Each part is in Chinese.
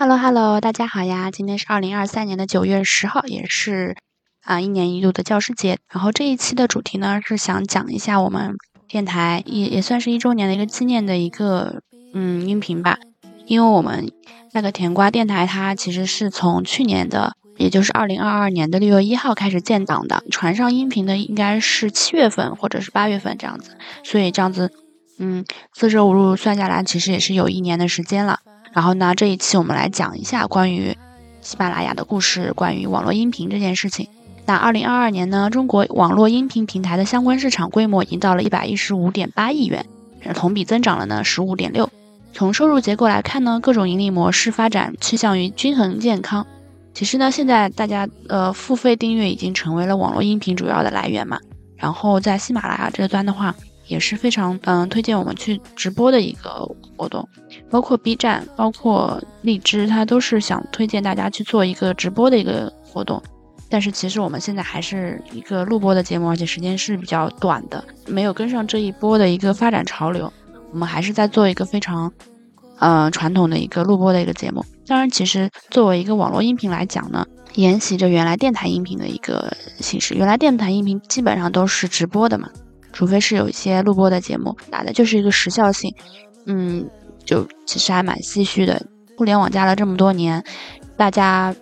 Hello Hello，大家好呀！今天是二零二三年的九月十号，也是啊一年一度的教师节。然后这一期的主题呢是想讲一下我们电台也也算是一周年的一个纪念的一个嗯音频吧。因为我们那个甜瓜电台它其实是从去年的，也就是二零二二年的六月一号开始建档的，传上音频的应该是七月份或者是八月份这样子。所以这样子嗯四舍五入算下来，其实也是有一年的时间了。然后呢，这一期我们来讲一下关于喜马拉雅的故事，关于网络音频这件事情。那二零二二年呢，中国网络音频平台的相关市场规模已经到了一百一十五点八亿元，同比增长了呢十五点六。从收入结构来看呢，各种盈利模式发展趋向于均衡健康。其实呢，现在大家呃付费订阅已经成为了网络音频主要的来源嘛。然后在喜马拉雅这端的话。也是非常嗯推荐我们去直播的一个活动，包括 B 站，包括荔枝，它都是想推荐大家去做一个直播的一个活动。但是其实我们现在还是一个录播的节目，而且时间是比较短的，没有跟上这一波的一个发展潮流。我们还是在做一个非常嗯传统的一个录播的一个节目。当然，其实作为一个网络音频来讲呢，沿袭着原来电台音频的一个形式。原来电台音频基本上都是直播的嘛。除非是有一些录播的节目，打的就是一个时效性，嗯，就其实还蛮唏嘘的。互联网加了这么多年，大家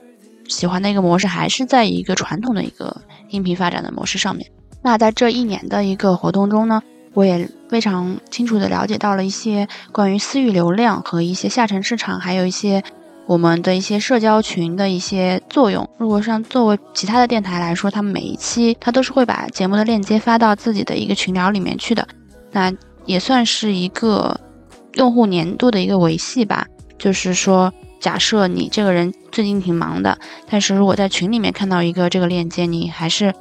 喜欢的一个模式还是在一个传统的一个音频发展的模式上面。那在这一年的一个活动中呢，我也非常清楚的了解到了一些关于私域流量和一些下沉市场，还有一些。我们的一些社交群的一些作用，如果像作为其他的电台来说，他们每一期他都是会把节目的链接发到自己的一个群聊里面去的，那也算是一个用户粘度的一个维系吧。就是说，假设你这个人最近挺忙的，但是如果在群里面看到一个这个链接，你还是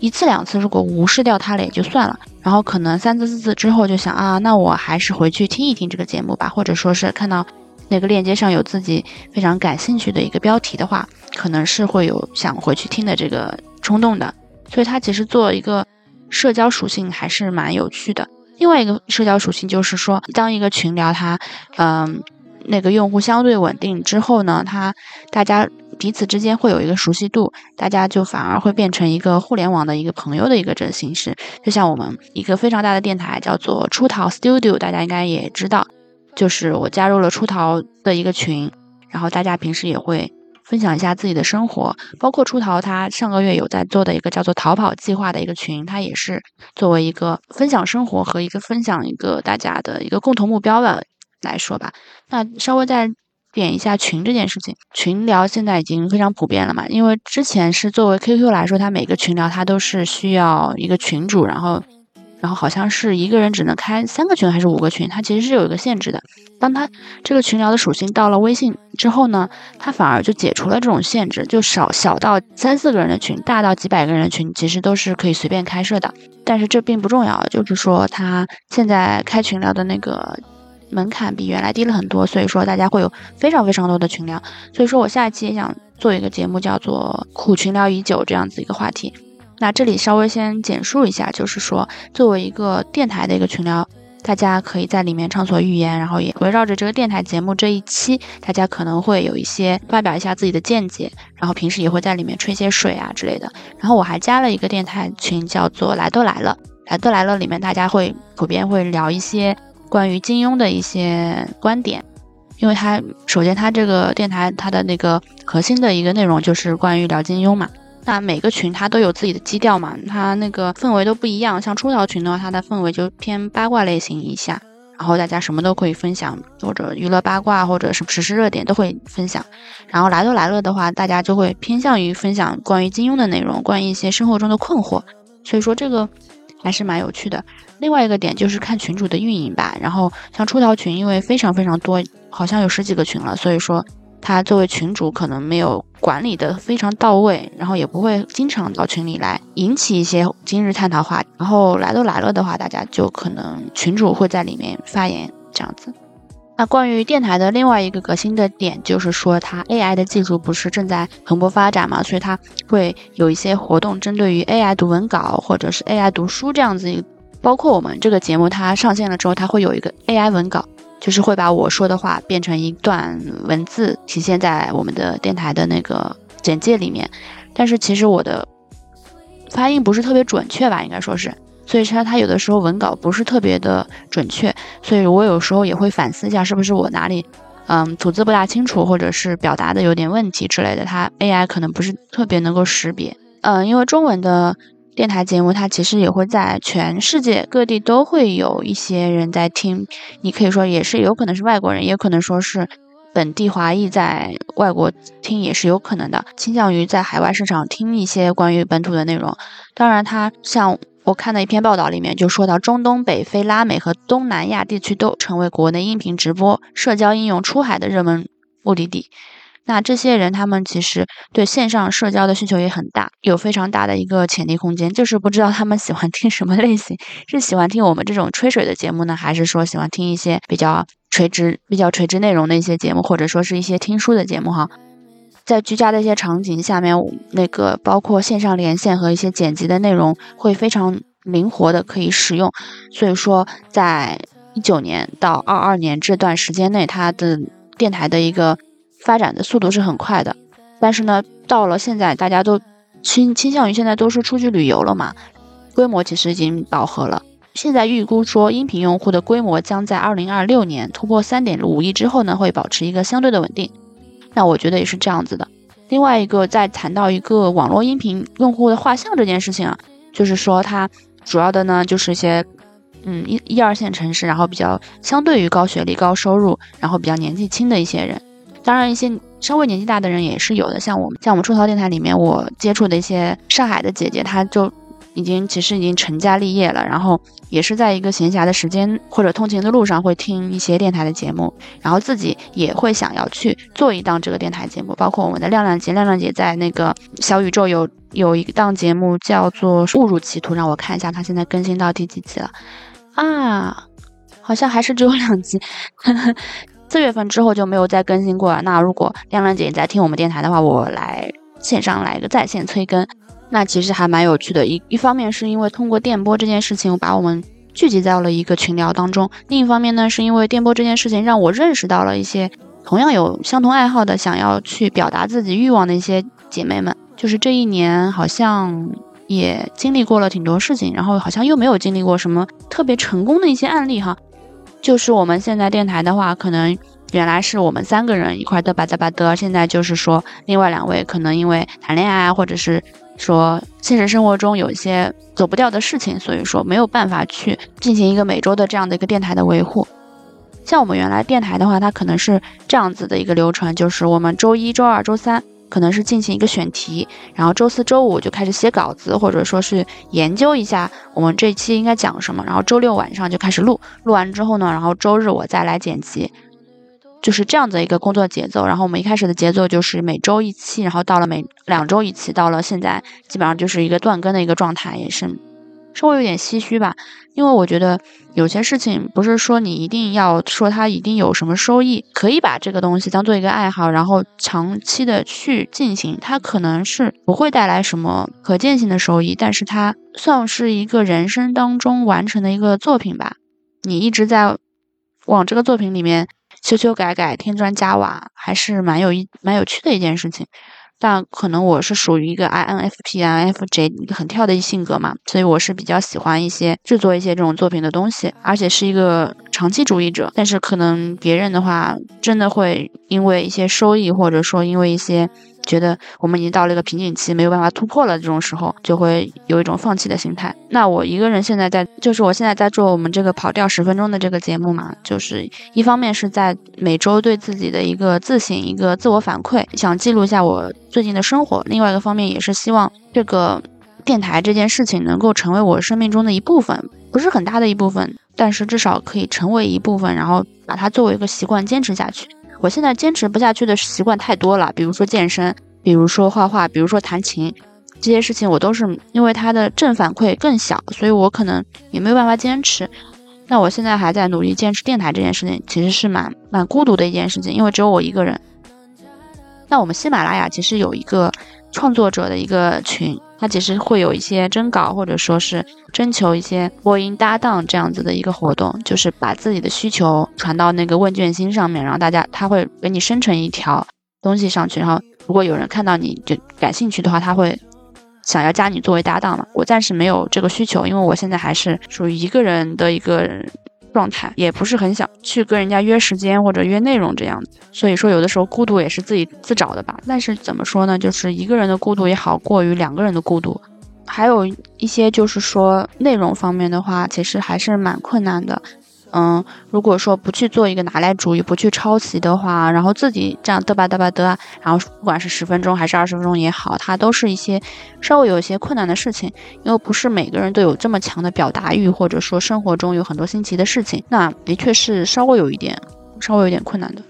一次两次如果无视掉它了也就算了，然后可能三次四次之后就想啊，那我还是回去听一听这个节目吧，或者说是看到。那个链接上有自己非常感兴趣的一个标题的话，可能是会有想回去听的这个冲动的。所以它其实做一个社交属性还是蛮有趣的。另外一个社交属性就是说，当一个群聊它，嗯，那个用户相对稳定之后呢，它大家彼此之间会有一个熟悉度，大家就反而会变成一个互联网的一个朋友的一个这形式。就像我们一个非常大的电台叫做出逃 Studio，大家应该也知道。就是我加入了出逃的一个群，然后大家平时也会分享一下自己的生活，包括出逃他上个月有在做的一个叫做逃跑计划的一个群，他也是作为一个分享生活和一个分享一个大家的一个共同目标的来说吧。那稍微再点一下群这件事情，群聊现在已经非常普遍了嘛，因为之前是作为 QQ 来说，它每个群聊它都是需要一个群主，然后。然后好像是一个人只能开三个群还是五个群，它其实是有一个限制的。当它这个群聊的属性到了微信之后呢，它反而就解除了这种限制，就少小到三四个人的群，大到几百个人的群，其实都是可以随便开设的。但是这并不重要，就是说它现在开群聊的那个门槛比原来低了很多，所以说大家会有非常非常多的群聊。所以说我下一期也想做一个节目，叫做“苦群聊已久”这样子一个话题。那这里稍微先简述一下，就是说，作为一个电台的一个群聊，大家可以在里面畅所欲言，然后也围绕着这个电台节目这一期，大家可能会有一些发表一下自己的见解，然后平时也会在里面吹些水啊之类的。然后我还加了一个电台群，叫做“来都来了”，“来都来了”里面大家会普遍会聊一些关于金庸的一些观点，因为它首先它这个电台它的那个核心的一个内容就是关于聊金庸嘛。那每个群它都有自己的基调嘛，它那个氛围都不一样。像出逃群的话，它的氛围就偏八卦类型一下，然后大家什么都可以分享，或者娱乐八卦，或者是实时热点都会分享。然后来都来了的话，大家就会偏向于分享关于金庸的内容，关于一些生活中的困惑。所以说这个还是蛮有趣的。另外一个点就是看群主的运营吧。然后像出逃群，因为非常非常多，好像有十几个群了，所以说他作为群主可能没有管理的非常到位，然后也不会经常到群里来引起一些今日探讨话题，然后来都来了的话，大家就可能群主会在里面发言这样子。那关于电台的另外一个革新的点，就是说它 AI 的技术不是正在蓬勃发展嘛，所以它会有一些活动针对于 AI 读文稿或者是 AI 读书这样子，包括我们这个节目它上线了之后，它会有一个 AI 文稿，就是会把我说的话变成一段文字体现在我们的电台的那个简介里面，但是其实我的发音不是特别准确吧，应该说是。所以说他有的时候文稿不是特别的准确，所以我有时候也会反思一下，是不是我哪里，嗯，吐字不大清楚，或者是表达的有点问题之类的，它 AI 可能不是特别能够识别。嗯，因为中文的电台节目，它其实也会在全世界各地都会有一些人在听，你可以说也是有可能是外国人，也可能说是本地华裔在外国听也是有可能的，倾向于在海外市场听一些关于本土的内容。当然，它像。我看的一篇报道里面就说到，中东北非、拉美和东南亚地区都成为国内音频直播、社交应用出海的热门目的地。那这些人他们其实对线上社交的需求也很大，有非常大的一个潜力空间。就是不知道他们喜欢听什么类型，是喜欢听我们这种吹水的节目呢，还是说喜欢听一些比较垂直、比较垂直内容的一些节目，或者说是一些听书的节目哈？在居家的一些场景下面，那个包括线上连线和一些剪辑的内容会非常灵活的可以使用，所以说在一九年到二二年这段时间内，它的电台的一个发展的速度是很快的。但是呢，到了现在，大家都倾倾向于现在都是出去旅游了嘛，规模其实已经饱和了。现在预估说，音频用户的规模将在二零二六年突破三点五亿之后呢，会保持一个相对的稳定。那我觉得也是这样子的。另外一个，在谈到一个网络音频用户的画像这件事情啊，就是说它主要的呢，就是一些嗯一一二线城市，然后比较相对于高学历、高收入，然后比较年纪轻的一些人。当然，一些稍微年纪大的人也是有的。像我们，像我们出逃电台里面，我接触的一些上海的姐姐，她就。已经其实已经成家立业了，然后也是在一个闲暇的时间或者通勤的路上会听一些电台的节目，然后自己也会想要去做一档这个电台节目。包括我们的亮亮姐，亮亮姐在那个小宇宙有有一档节目叫做《误入歧途》，让我看一下她现在更新到第几集了啊？好像还是只有两集，四月份之后就没有再更新过了。那如果亮亮姐你在听我们电台的话，我来线上来一个在线催更。那其实还蛮有趣的，一一方面是因为通过电波这件事情，把我们聚集在了一个群聊当中；另一方面呢，是因为电波这件事情让我认识到了一些同样有相同爱好的、想要去表达自己欲望的一些姐妹们。就是这一年好像也经历过了挺多事情，然后好像又没有经历过什么特别成功的一些案例哈。就是我们现在电台的话，可能原来是我们三个人一块嘚吧嘚吧嘚，现在就是说另外两位可能因为谈恋爱，或者是。说现实生活中有一些走不掉的事情，所以说没有办法去进行一个每周的这样的一个电台的维护。像我们原来电台的话，它可能是这样子的一个流程，就是我们周一周二周三可能是进行一个选题，然后周四周五就开始写稿子，或者说是研究一下我们这期应该讲什么，然后周六晚上就开始录，录完之后呢，然后周日我再来剪辑。就是这样的一个工作节奏，然后我们一开始的节奏就是每周一期，然后到了每两周一期，到了现在基本上就是一个断更的一个状态，也是稍微有点唏嘘吧。因为我觉得有些事情不是说你一定要说它一定有什么收益，可以把这个东西当做一个爱好，然后长期的去进行，它可能是不会带来什么可见性的收益，但是它算是一个人生当中完成的一个作品吧。你一直在往这个作品里面。修修改改，添砖加瓦，还是蛮有一蛮有趣的一件事情。但可能我是属于一个 INFP I N F J 很跳的性格嘛，所以我是比较喜欢一些制作一些这种作品的东西，而且是一个长期主义者。但是可能别人的话，真的会因为一些收益，或者说因为一些。觉得我们已经到了一个瓶颈期，没有办法突破了，这种时候就会有一种放弃的心态。那我一个人现在在，就是我现在在做我们这个跑调十分钟的这个节目嘛，就是一方面是在每周对自己的一个自省、一个自我反馈，想记录一下我最近的生活；另外一个方面也是希望这个电台这件事情能够成为我生命中的一部分，不是很大的一部分。但是至少可以成为一部分，然后把它作为一个习惯坚持下去。我现在坚持不下去的习惯太多了，比如说健身，比如说画画，比如说弹琴，这些事情我都是因为它的正反馈更小，所以我可能也没有办法坚持。那我现在还在努力坚持电台这件事情，其实是蛮蛮孤独的一件事情，因为只有我一个人。那我们喜马拉雅其实有一个创作者的一个群，他其实会有一些征稿或者说是征求一些播音搭档这样子的一个活动，就是把自己的需求传到那个问卷星上面，然后大家他会给你生成一条东西上去，然后如果有人看到你就感兴趣的话，他会想要加你作为搭档嘛。我暂时没有这个需求，因为我现在还是属于一个人的一个。状态也不是很想去跟人家约时间或者约内容这样子，所以说有的时候孤独也是自己自找的吧。但是怎么说呢，就是一个人的孤独也好过于两个人的孤独。还有一些就是说内容方面的话，其实还是蛮困难的。嗯，如果说不去做一个拿来主义，不去抄袭的话，然后自己这样嘚吧嘚吧嘚，然后不管是十分钟还是二十分钟也好，它都是一些稍微有一些困难的事情，因为不是每个人都有这么强的表达欲，或者说生活中有很多新奇的事情，那的确是稍微有一点，稍微有点困难的。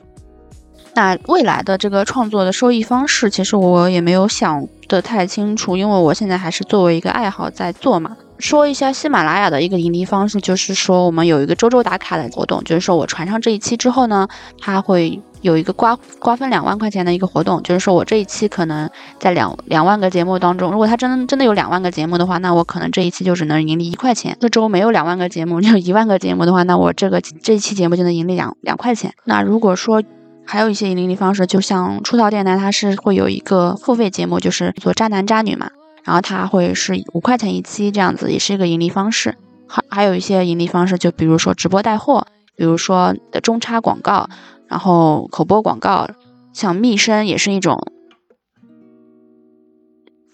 那未来的这个创作的收益方式，其实我也没有想得太清楚，因为我现在还是作为一个爱好在做嘛。说一下喜马拉雅的一个盈利方式，就是说我们有一个周周打卡的活动，就是说我传上这一期之后呢，它会有一个瓜瓜分两万块钱的一个活动，就是说我这一期可能在两两万个节目当中，如果它真真的有两万个节目的话，那我可能这一期就只能盈利一块钱。这周没有两万个节目，就一万个节目的话，那我这个这一期节目就能盈利两两块钱。那如果说还有一些盈利方式，就像出道电台，它是会有一个付费节目，就是做渣男渣女嘛。然后它会是五块钱一期这样子，也是一个盈利方式。还还有一些盈利方式，就比如说直播带货，比如说的中插广告，然后口播广告，像密声也是一种。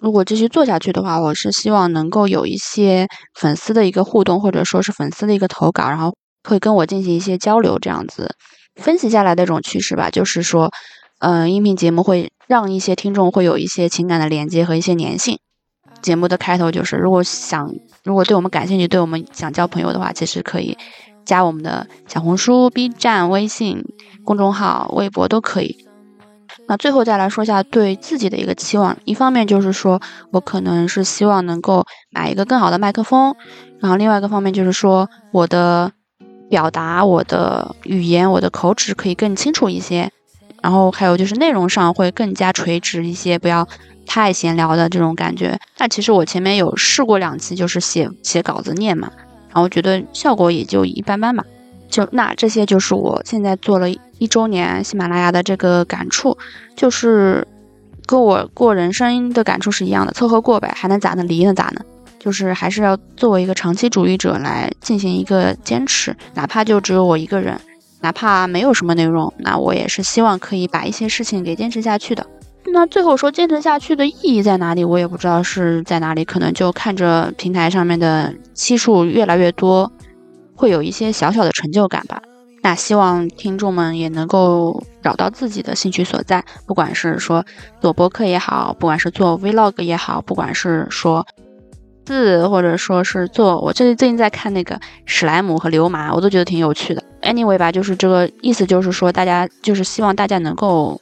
如果继续做下去的话，我是希望能够有一些粉丝的一个互动，或者说是粉丝的一个投稿，然后会跟我进行一些交流，这样子分析下来的一种趋势吧。就是说，嗯，音频节目会让一些听众会有一些情感的连接和一些粘性。节目的开头就是，如果想，如果对我们感兴趣，对我们想交朋友的话，其实可以加我们的小红书、B 站、微信公众号、微博都可以。那最后再来说一下对自己的一个期望，一方面就是说我可能是希望能够买一个更好的麦克风，然后另外一个方面就是说我的表达、我的语言、我的口齿可以更清楚一些，然后还有就是内容上会更加垂直一些，不要。太闲聊的这种感觉，那其实我前面有试过两期，就是写写稿子念嘛，然后觉得效果也就一般般吧。就那这些就是我现在做了一周年喜马拉雅的这个感触，就是跟我过人生的感触是一样的，凑合过呗，还能咋呢？离了咋呢？就是还是要作为一个长期主义者来进行一个坚持，哪怕就只有我一个人，哪怕没有什么内容，那我也是希望可以把一些事情给坚持下去的。那最后说坚持下去的意义在哪里？我也不知道是在哪里，可能就看着平台上面的期数越来越多，会有一些小小的成就感吧。那希望听众们也能够找到自己的兴趣所在，不管是说做播客也好，不管是做 vlog 也好，不管是说字或者说是做，我最最近在看那个史莱姆和流麻，我都觉得挺有趣的。Anyway 吧，就是这个意思，就是说大家就是希望大家能够。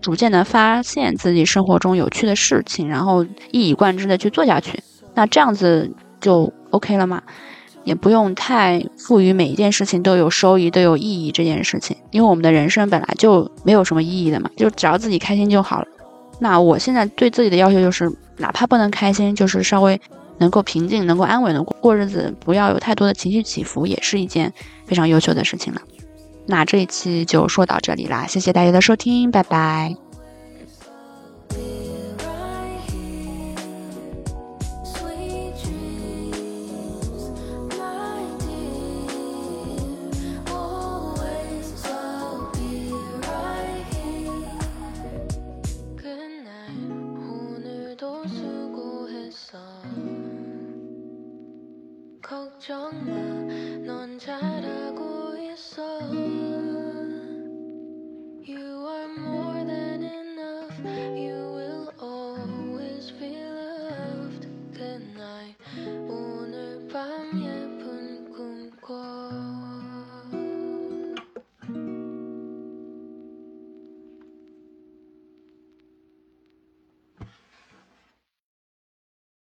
逐渐的发现自己生活中有趣的事情，然后一以贯之的去做下去，那这样子就 OK 了嘛？也不用太赋予每一件事情都有收益、都有意义这件事情，因为我们的人生本来就没有什么意义的嘛，就只要自己开心就好了。那我现在对自己的要求就是，哪怕不能开心，就是稍微能够平静、能够安稳的过日子，不要有太多的情绪起伏，也是一件非常优秀的事情了。那这一期就说到这里啦，谢谢大家的收听，拜拜。 걱정 마넌 잘알